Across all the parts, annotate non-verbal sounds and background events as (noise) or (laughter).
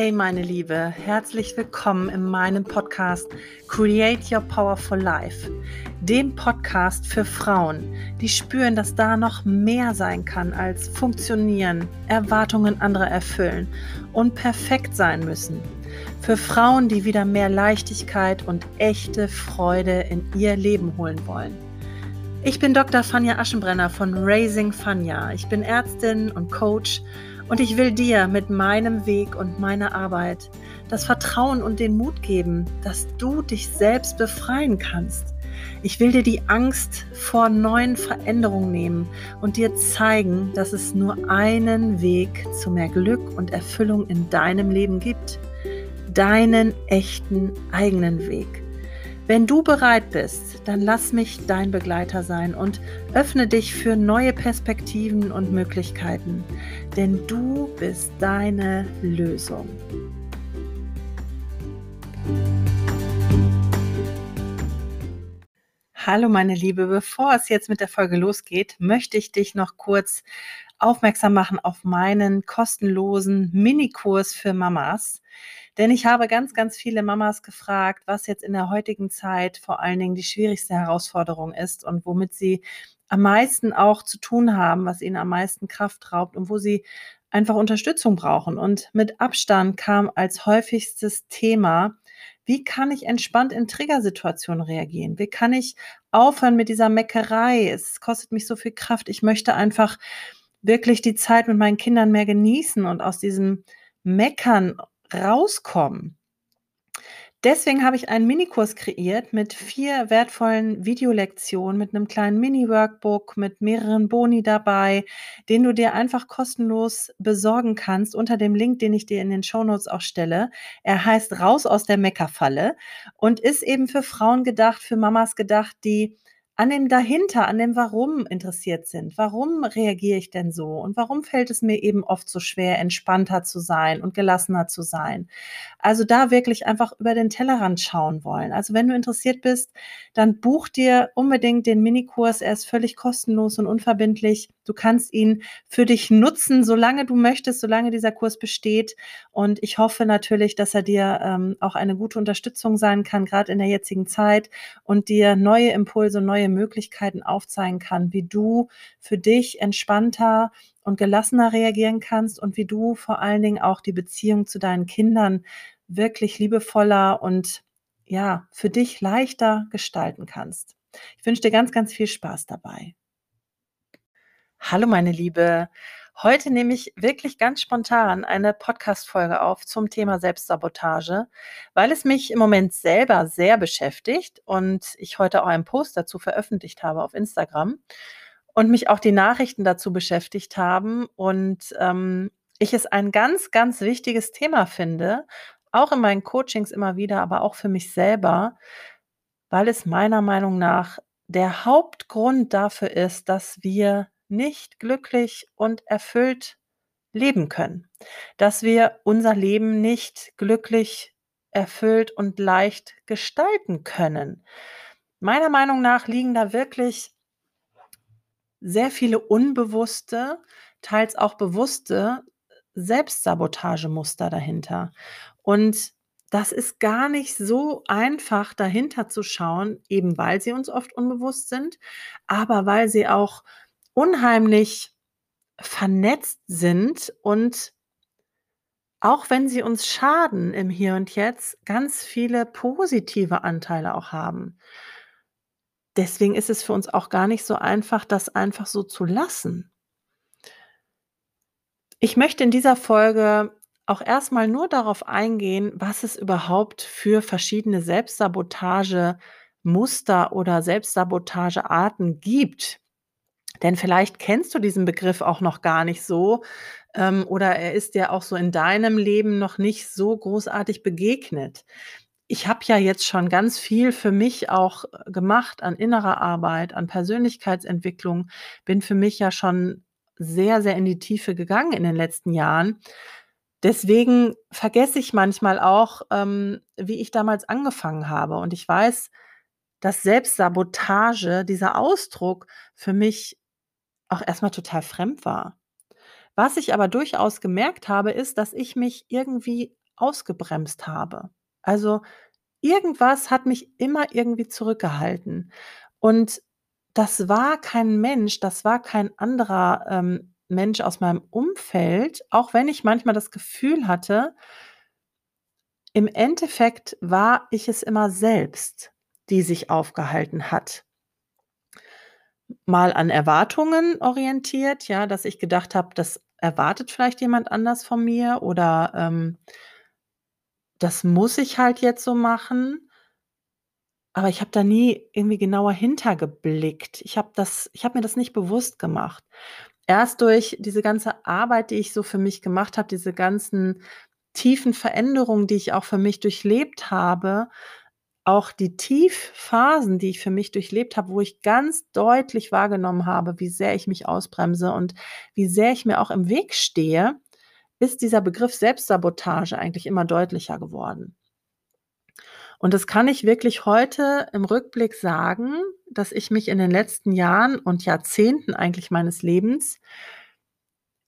Hey meine Liebe, herzlich willkommen in meinem Podcast Create Your Powerful Life, dem Podcast für Frauen, die spüren, dass da noch mehr sein kann als funktionieren, Erwartungen anderer erfüllen und perfekt sein müssen. Für Frauen, die wieder mehr Leichtigkeit und echte Freude in ihr Leben holen wollen. Ich bin Dr. Fanja Aschenbrenner von Raising Fanja. Ich bin Ärztin und Coach und ich will dir mit meinem Weg und meiner Arbeit das Vertrauen und den Mut geben, dass du dich selbst befreien kannst. Ich will dir die Angst vor neuen Veränderungen nehmen und dir zeigen, dass es nur einen Weg zu mehr Glück und Erfüllung in deinem Leben gibt. Deinen echten eigenen Weg. Wenn du bereit bist, dann lass mich dein Begleiter sein und öffne dich für neue Perspektiven und Möglichkeiten, denn du bist deine Lösung. Hallo meine Liebe, bevor es jetzt mit der Folge losgeht, möchte ich dich noch kurz aufmerksam machen auf meinen kostenlosen Minikurs für Mamas. Denn ich habe ganz, ganz viele Mamas gefragt, was jetzt in der heutigen Zeit vor allen Dingen die schwierigste Herausforderung ist und womit sie am meisten auch zu tun haben, was ihnen am meisten Kraft raubt und wo sie einfach Unterstützung brauchen. Und mit Abstand kam als häufigstes Thema, wie kann ich entspannt in Triggersituationen reagieren? Wie kann ich aufhören mit dieser Meckerei? Es kostet mich so viel Kraft. Ich möchte einfach wirklich die Zeit mit meinen Kindern mehr genießen und aus diesem Meckern rauskommen. Deswegen habe ich einen Minikurs kreiert mit vier wertvollen Videolektionen, mit einem kleinen Mini-Workbook, mit mehreren Boni dabei, den du dir einfach kostenlos besorgen kannst unter dem Link, den ich dir in den Shownotes auch stelle. Er heißt Raus aus der Meckerfalle und ist eben für Frauen gedacht, für Mamas gedacht, die an dem dahinter, an dem Warum interessiert sind. Warum reagiere ich denn so? Und warum fällt es mir eben oft so schwer, entspannter zu sein und gelassener zu sein? Also da wirklich einfach über den Tellerrand schauen wollen. Also wenn du interessiert bist, dann buch dir unbedingt den Minikurs. Er ist völlig kostenlos und unverbindlich. Du kannst ihn für dich nutzen, solange du möchtest, solange dieser Kurs besteht. Und ich hoffe natürlich, dass er dir ähm, auch eine gute Unterstützung sein kann, gerade in der jetzigen Zeit und dir neue Impulse, neue Möglichkeiten aufzeigen kann, wie du für dich entspannter und gelassener reagieren kannst und wie du vor allen Dingen auch die Beziehung zu deinen Kindern wirklich liebevoller und ja, für dich leichter gestalten kannst. Ich wünsche dir ganz, ganz viel Spaß dabei. Hallo meine Liebe. Heute nehme ich wirklich ganz spontan eine Podcast-Folge auf zum Thema Selbstsabotage, weil es mich im Moment selber sehr beschäftigt und ich heute auch einen Post dazu veröffentlicht habe auf Instagram und mich auch die Nachrichten dazu beschäftigt haben und ähm, ich es ein ganz, ganz wichtiges Thema finde, auch in meinen Coachings immer wieder, aber auch für mich selber, weil es meiner Meinung nach der Hauptgrund dafür ist, dass wir nicht glücklich und erfüllt leben können, dass wir unser Leben nicht glücklich, erfüllt und leicht gestalten können. Meiner Meinung nach liegen da wirklich sehr viele unbewusste, teils auch bewusste Selbstsabotagemuster dahinter. Und das ist gar nicht so einfach dahinter zu schauen, eben weil sie uns oft unbewusst sind, aber weil sie auch unheimlich vernetzt sind und auch wenn sie uns schaden im Hier und Jetzt, ganz viele positive Anteile auch haben. Deswegen ist es für uns auch gar nicht so einfach, das einfach so zu lassen. Ich möchte in dieser Folge auch erstmal nur darauf eingehen, was es überhaupt für verschiedene Selbstsabotagemuster oder Selbstsabotagearten gibt. Denn vielleicht kennst du diesen Begriff auch noch gar nicht so ähm, oder er ist dir auch so in deinem Leben noch nicht so großartig begegnet. Ich habe ja jetzt schon ganz viel für mich auch äh, gemacht an innerer Arbeit, an Persönlichkeitsentwicklung, bin für mich ja schon sehr, sehr in die Tiefe gegangen in den letzten Jahren. Deswegen vergesse ich manchmal auch, ähm, wie ich damals angefangen habe. Und ich weiß, dass Selbstsabotage, dieser Ausdruck für mich auch erstmal total fremd war. Was ich aber durchaus gemerkt habe, ist, dass ich mich irgendwie ausgebremst habe. Also, irgendwas hat mich immer irgendwie zurückgehalten. Und das war kein Mensch, das war kein anderer, ähm, Mensch aus meinem Umfeld, auch wenn ich manchmal das Gefühl hatte im Endeffekt war ich es immer selbst, die sich aufgehalten hat. Mal an Erwartungen orientiert, ja, dass ich gedacht habe, das erwartet vielleicht jemand anders von mir oder, ähm das muss ich halt jetzt so machen. Aber ich habe da nie irgendwie genauer hintergeblickt. Ich habe das ich habe mir das nicht bewusst gemacht. Erst durch diese ganze Arbeit, die ich so für mich gemacht habe, diese ganzen tiefen Veränderungen, die ich auch für mich durchlebt habe, auch die Tiefphasen, die ich für mich durchlebt habe, wo ich ganz deutlich wahrgenommen habe, wie sehr ich mich ausbremse und wie sehr ich mir auch im Weg stehe, ist dieser Begriff Selbstsabotage eigentlich immer deutlicher geworden. Und das kann ich wirklich heute im Rückblick sagen, dass ich mich in den letzten Jahren und Jahrzehnten eigentlich meines Lebens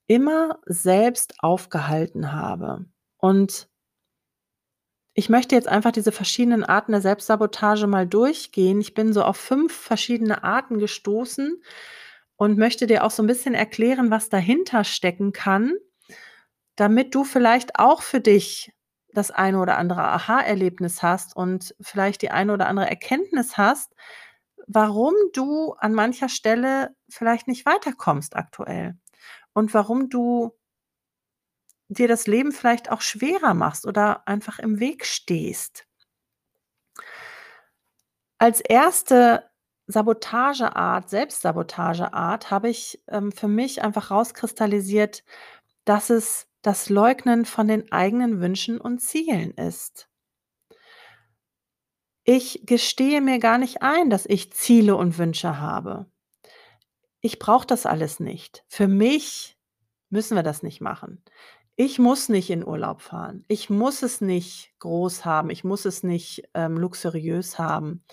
immer selbst aufgehalten habe. Und ich möchte jetzt einfach diese verschiedenen Arten der Selbstsabotage mal durchgehen. Ich bin so auf fünf verschiedene Arten gestoßen und möchte dir auch so ein bisschen erklären, was dahinter stecken kann, damit du vielleicht auch für dich das eine oder andere Aha-Erlebnis hast und vielleicht die eine oder andere Erkenntnis hast, warum du an mancher Stelle vielleicht nicht weiterkommst aktuell und warum du dir das Leben vielleicht auch schwerer machst oder einfach im Weg stehst. Als erste Sabotageart, Selbstsabotageart habe ich ähm, für mich einfach rauskristallisiert, dass es das Leugnen von den eigenen Wünschen und Zielen ist. Ich gestehe mir gar nicht ein, dass ich Ziele und Wünsche habe. Ich brauche das alles nicht. Für mich müssen wir das nicht machen. Ich muss nicht in Urlaub fahren. Ich muss es nicht groß haben. Ich muss es nicht ähm, luxuriös haben.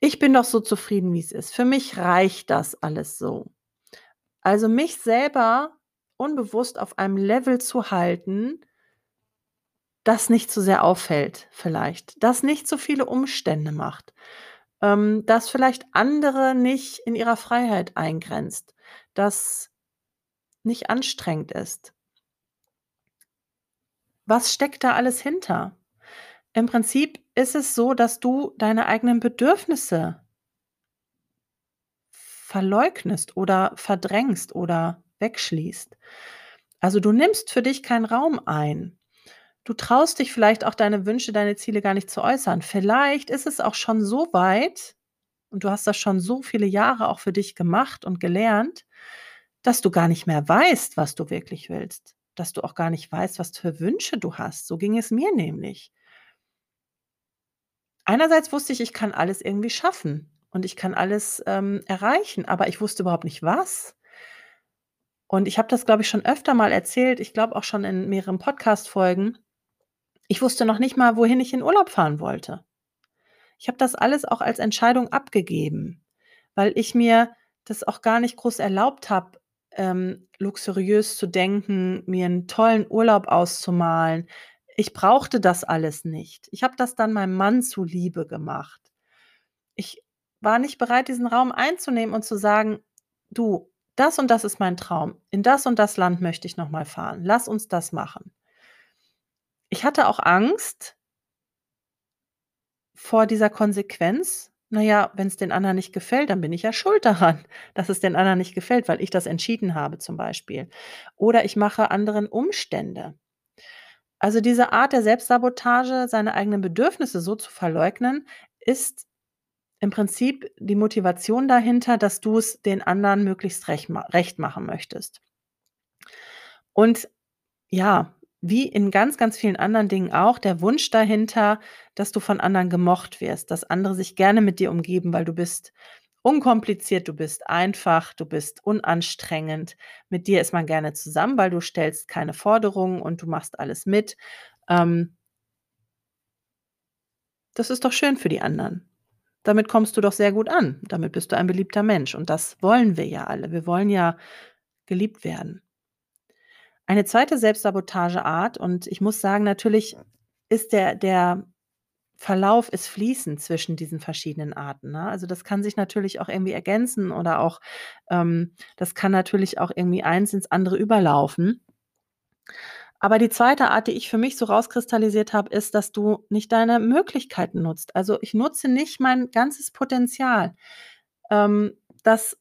Ich bin doch so zufrieden, wie es ist. Für mich reicht das alles so. Also mich selber unbewusst auf einem Level zu halten, das nicht zu sehr auffällt vielleicht, das nicht so viele Umstände macht, ähm, das vielleicht andere nicht in ihrer Freiheit eingrenzt, das nicht anstrengend ist. Was steckt da alles hinter? Im Prinzip ist es so, dass du deine eigenen Bedürfnisse verleugnest oder verdrängst oder wegschließt. Also du nimmst für dich keinen Raum ein. Du traust dich vielleicht auch deine Wünsche, deine Ziele gar nicht zu äußern. Vielleicht ist es auch schon so weit und du hast das schon so viele Jahre auch für dich gemacht und gelernt, dass du gar nicht mehr weißt, was du wirklich willst dass du auch gar nicht weißt, was für Wünsche du hast. So ging es mir nämlich. Einerseits wusste ich, ich kann alles irgendwie schaffen und ich kann alles ähm, erreichen, aber ich wusste überhaupt nicht was. Und ich habe das, glaube ich, schon öfter mal erzählt, ich glaube auch schon in mehreren Podcast-Folgen. Ich wusste noch nicht mal, wohin ich in Urlaub fahren wollte. Ich habe das alles auch als Entscheidung abgegeben, weil ich mir das auch gar nicht groß erlaubt habe, ähm, luxuriös zu denken, mir einen tollen Urlaub auszumalen. Ich brauchte das alles nicht. Ich habe das dann meinem Mann zuliebe gemacht. Ich war nicht bereit, diesen Raum einzunehmen und zu sagen: „Du, das und das ist mein Traum. In das und das Land möchte ich noch mal fahren. Lass uns das machen.“ Ich hatte auch Angst vor dieser Konsequenz, na ja, wenn's den anderen nicht gefällt, dann bin ich ja schuld daran, (laughs) dass es den anderen nicht gefällt, weil ich das entschieden habe zum Beispiel. Oder ich mache anderen Umstände. Also diese Art der Selbstsabotage, seine eigenen Bedürfnisse so zu verleugnen, ist im Prinzip die Motivation dahinter, dass du es den anderen möglichst recht recht machen möchtest. Und ja, wie in ganz, ganz vielen anderen Dingen auch, der Wunsch dahinter, dass du von anderen gemocht wirst, dass andere sich gerne mit dir umgeben, weil du bist unkompliziert, du bist einfach, du bist unanstrengend. Mit dir ist man gerne zusammen, weil du stellst keine Forderungen und du machst alles mit. Ähm das ist doch schön für die anderen. Damit kommst du doch sehr gut an. Damit bist du ein beliebter Mensch und das wollen wir ja alle. Wir wollen ja geliebt werden. Eine zweite Selbstsabotageart und ich muss sagen, natürlich ist der der Verlauf ist fließend zwischen diesen verschiedenen Arten, ne? Also, das kann sich natürlich auch irgendwie ergänzen oder auch ähm, das kann natürlich auch irgendwie eins ins andere überlaufen. Aber die zweite Art, die ich für mich so rauskristallisiert habe, ist, dass du nicht deine Möglichkeiten nutzt. Also, ich nutze nicht mein ganzes Potenzial. Ähm, das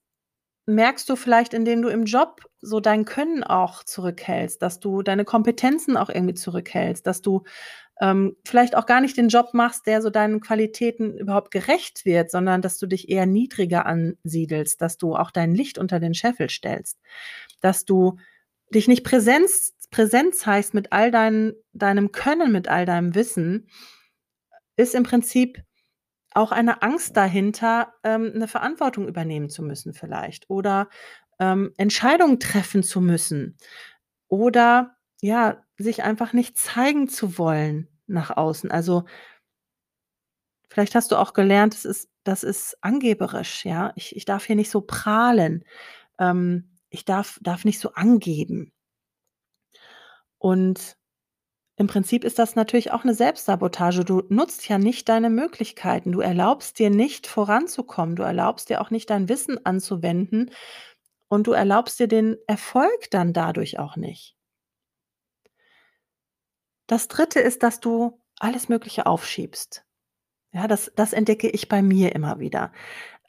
merkst du vielleicht, indem du im Job so dein Können auch zurückhältst, dass du deine Kompetenzen auch irgendwie zurückhältst, dass du ähm, vielleicht auch gar nicht den Job machst, der so deinen Qualitäten überhaupt gerecht wird, sondern dass du dich eher niedriger ansiedelst, dass du auch dein Licht unter den Scheffel stellst, dass du dich nicht Präsenz, präsent zeigst mit all dein, deinem Können, mit all deinem Wissen, ist im Prinzip auch eine Angst dahinter, ähm, 'ne Verantwortung übernehmen zu müssen vielleicht oder, ähm, Entscheidungen treffen zu müssen oder, ja, sich einfach nicht zeigen zu wollen nach außen. Also vielleicht hast du auch gelernt, das ist das ist angeberisch, ja? Ich ich darf hier nicht so prahlen. Ähm, ich darf darf nicht so angeben. Und im Prinzip ist das natürlich auch 'ne Selbstsabotage. Du nutzt ja nicht deine Möglichkeiten. Du erlaubst dir nicht voranzukommen. Du erlaubst dir auch nicht dein Wissen anzuwenden und du erlaubst dir den Erfolg dann dadurch auch nicht. Das Dritte ist, dass du alles Mögliche aufschiebst. Ja, das das entdecke ich bei mir immer wieder.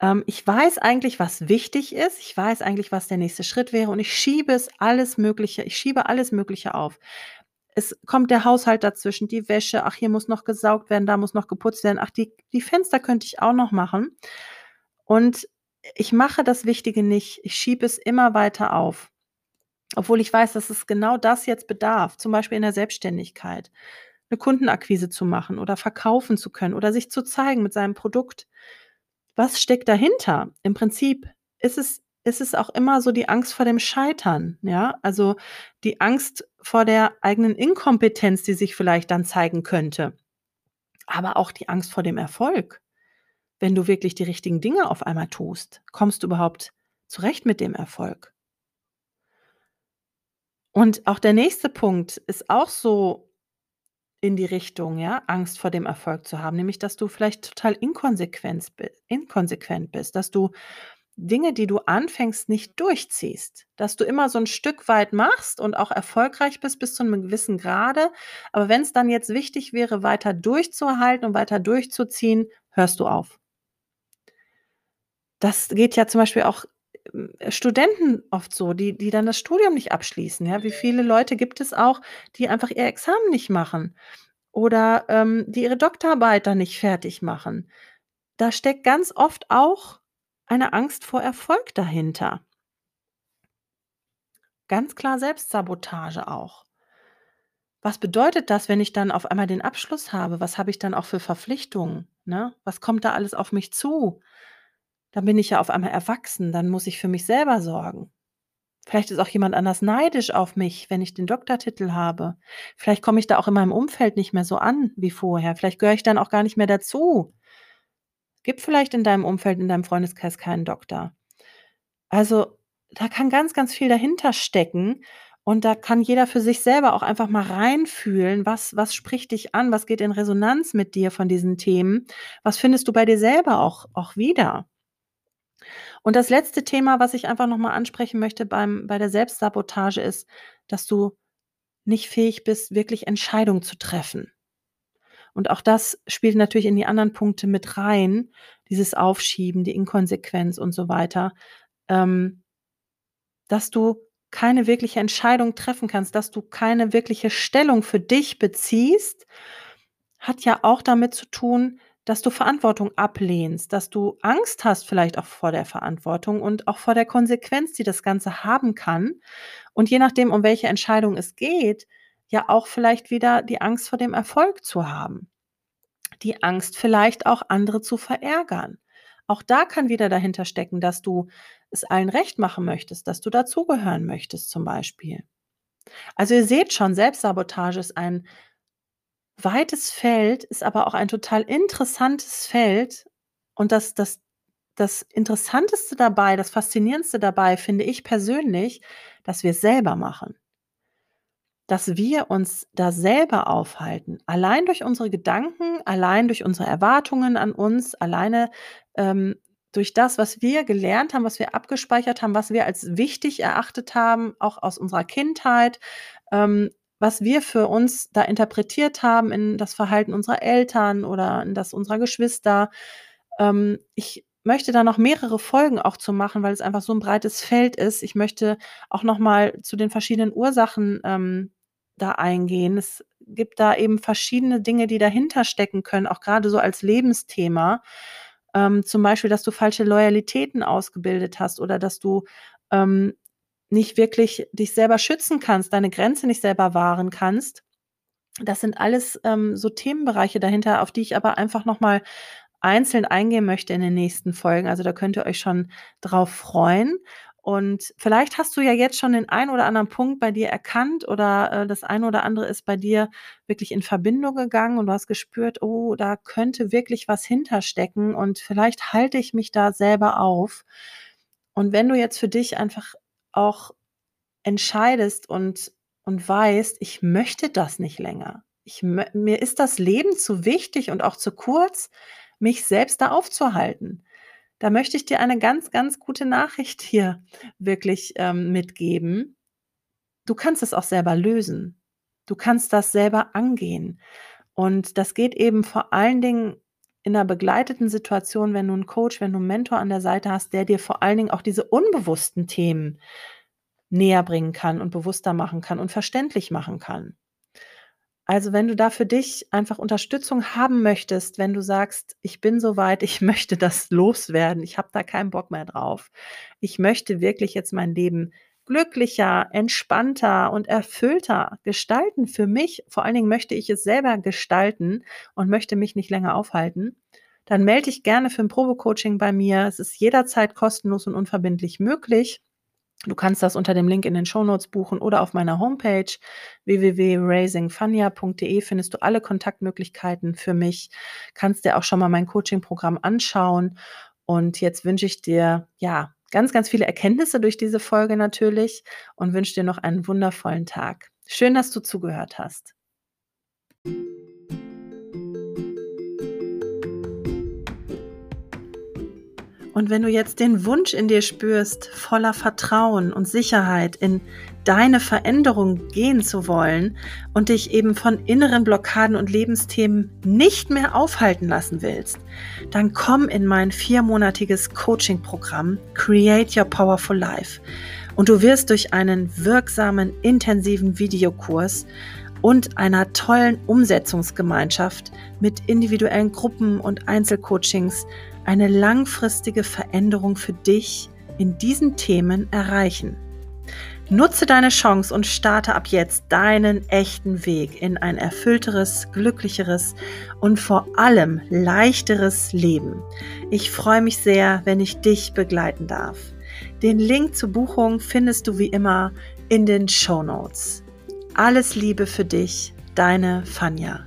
Ähm, ich weiß eigentlich, was wichtig ist. Ich weiß eigentlich, was der nächste Schritt wäre und ich schiebe es alles Mögliche ich schiebe alles Mögliche auf. Es kommt der Haushalt dazwischen, die Wäsche, ach, hier muss noch gesaugt werden, da muss noch geputzt werden, ach, die die Fenster könnte ich auch noch machen. Und ich mache das Wichtige nicht. Ich schiebe es immer weiter auf. Obwohl ich weiß, dass es genau das jetzt bedarf, zum Beispiel in der Selbstständigkeit, 'ne Kundenakquise zu machen oder verkaufen zu können oder sich zu zeigen mit seinem Produkt. Was steckt dahinter? Im Prinzip ist es ist es auch immer so die Angst vor dem Scheitern, ja? Also, die Angst vor der eigenen Inkompetenz, die sich vielleicht dann zeigen könnte, aber auch die Angst vor dem Erfolg. Wenn du wirklich die richtigen Dinge auf einmal tust, kommst du überhaupt zurecht mit dem Erfolg? Und auch der nächste Punkt ist auch so in die Richtung, ja, Angst vor dem Erfolg zu haben, nämlich dass du vielleicht total inkonsequenz bi inkonsequent bist, dass du Dinge, die du anfängst, nicht durchziehst, dass du immer so 'n Stück weit machst und auch erfolgreich bist bis zu 'nem gewissen Grade, aber wenn's dann jetzt wichtig wäre, weiter durchzuhalten und weiter durchzuziehen, hörst du auf. Das geht ja zum Beispiel auch, hm, Studenten oft so, die die dann das Studium nicht abschließen, ja? Wie viele Leute gibt es auch, die einfach ihr Examen nicht machen oder, ähm, die ihre Doktorarbeit dann nicht fertig machen? Da steckt ganz oft auch eine Angst vor Erfolg dahinter. Ganz klar Selbstsabotage auch. Was bedeutet das, wenn ich dann auf einmal den Abschluss habe? Was habe ich dann auch für Verpflichtungen, ne? Was kommt da alles auf mich zu? Dann bin ich ja auf einmal erwachsen, dann muss ich für mich selber sorgen. Vielleicht ist auch jemand anders neidisch auf mich, wenn ich den Doktortitel habe. Vielleicht komme ich da auch in meinem Umfeld nicht mehr so an wie vorher. Vielleicht gehöre ich dann auch gar nicht mehr dazu. Gibt vielleicht in deinem Umfeld, in deinem Freundeskreis keinen Doktor. Also, da kann ganz, ganz viel dahinter stecken und da kann jeder für sich selber auch einfach mal reinfühlen, was was spricht dich an, was geht in Resonanz mit dir von diesen Themen? Was findest du bei dir selber auch auch wieder? Und das letzte Thema, was ich einfach noch mal ansprechen möchte beim bei der Selbstsabotage ist, dass du nicht fähig bist, wirklich Entscheidungen zu treffen. Und auch das spielt natürlich in die anderen Punkte mit rein, dieses Aufschieben, die Inkonsequenz und so weiter. Ähm dass du keine wirkliche Entscheidung treffen kannst, dass du keine wirkliche Stellung für dich beziehst, hat ja auch damit zu tun, dass du Verantwortung ablehnst, dass du Angst hast vielleicht auch vor der Verantwortung und auch vor der Konsequenz, die das Ganze haben kann. Und je nachdem, um welche Entscheidung es geht, ja auch vielleicht wieder die Angst vor dem Erfolg zu haben. Die Angst, vielleicht auch andere zu verärgern. Auch da kann wieder dahinter stecken, dass du es allen recht machen möchtest, dass du dazugehören möchtest zum Beispiel. Also, ihr seht schon, Selbstsabotage ist ein weites Feld, ist aber auch ein total interessantes Feld und das das das Interessanteste dabei, das Faszinierendste dabei finde ich persönlich, dass wir's selber machen. Dass wir uns da selber aufhalten, allein durch unsere Gedanken, allein durch unsere Erwartungen an uns, alleine ähm, durch das, was wir gelernt haben, was wir abgespeichert haben, was wir als wichtig erachtet haben, auch aus unserer Kindheit, ähm, was wir für uns da interpretiert haben in das Verhalten unserer Eltern oder in das unserer Geschwister. Ähm, ich möchte da noch mehrere Folgen auch zu machen, weil es einfach so ein breites Feld ist. Ich möchte auch noch mal zu den verschiedenen Ursachen ähm, da eingehen. Es gibt da eben verschiedene Dinge, die dahinter stecken können, auch gerade so als Lebensthema. Ähm, zum Beispiel, dass du falsche Loyalitäten ausgebildet hast oder dass du ähm, nicht wirklich dich selber schützen kannst, deine Grenze nicht selber wahren kannst. Das sind alles ähm, so Themenbereiche dahinter, auf die ich aber einfach nochmal einzeln eingehen möchte in den nächsten Folgen. Also da könnt ihr euch schon drauf freuen. Und vielleicht hast du ja jetzt schon den einen oder anderen Punkt bei dir erkannt oder äh, das eine oder andere ist bei dir wirklich in Verbindung gegangen und du hast gespürt, oh, da könnte wirklich was hinterstecken und vielleicht halte ich mich da selber auf. Und wenn du jetzt für dich einfach auch entscheidest und, und weißt, ich möchte das nicht länger. Ich, mir ist das Leben zu wichtig und auch zu kurz, mich selbst da aufzuhalten. Da möchte ich dir eine ganz, ganz gute Nachricht hier wirklich ähm, mitgeben. Du kannst es auch selber lösen. Du kannst das selber angehen. Und das geht eben vor allen Dingen in einer begleiteten Situation, wenn du einen Coach, wenn du einen Mentor an der Seite hast, der dir vor allen Dingen auch diese unbewussten Themen näher bringen kann und bewusster machen kann und verständlich machen kann. Also wenn du da für dich einfach Unterstützung haben möchtest, wenn du sagst, ich bin soweit, ich (laughs) möchte das loswerden, ich habe da keinen Bock mehr drauf. Ich möchte wirklich jetzt mein Leben glücklicher, entspannter und erfüllter gestalten für mich. Vor allen Dingen möchte ich es selber gestalten und möchte mich nicht länger aufhalten. Dann melde dich gerne für ein Probecoaching bei mir. Es ist jederzeit kostenlos und unverbindlich möglich. Du kannst das unter dem Link in den Shownotes buchen oder auf meiner Homepage www.raisingfania.de findest du alle Kontaktmöglichkeiten für mich. Kannst dir auch schon mal mein Coaching-Programm anschauen. Und jetzt wünsche ich dir, ja, ganz, ganz viele Erkenntnisse durch diese Folge natürlich und wünsche dir noch einen wundervollen Tag. Schön, dass du zugehört hast. Und wenn du jetzt den Wunsch in dir spürst, voller Vertrauen und Sicherheit in deine Veränderung gehen zu wollen und dich eben von inneren Blockaden und Lebensthemen nicht mehr aufhalten lassen willst, dann komm in mein viermonatiges Coaching-Programm Create Your Powerful Life. Und du wirst durch einen wirksamen, intensiven Videokurs und einer tollen Umsetzungsgemeinschaft mit individuellen Gruppen und Einzelcoachings eine langfristige Veränderung für dich in diesen Themen erreichen. Nutze deine Chance und starte ab jetzt deinen echten Weg in ein erfüllteres, glücklicheres und vor allem leichteres Leben. Ich freue mich sehr, wenn ich dich begleiten darf. Den Link zur Buchung findest du wie immer in den Show Notes. Alles Liebe für dich, deine Fanja.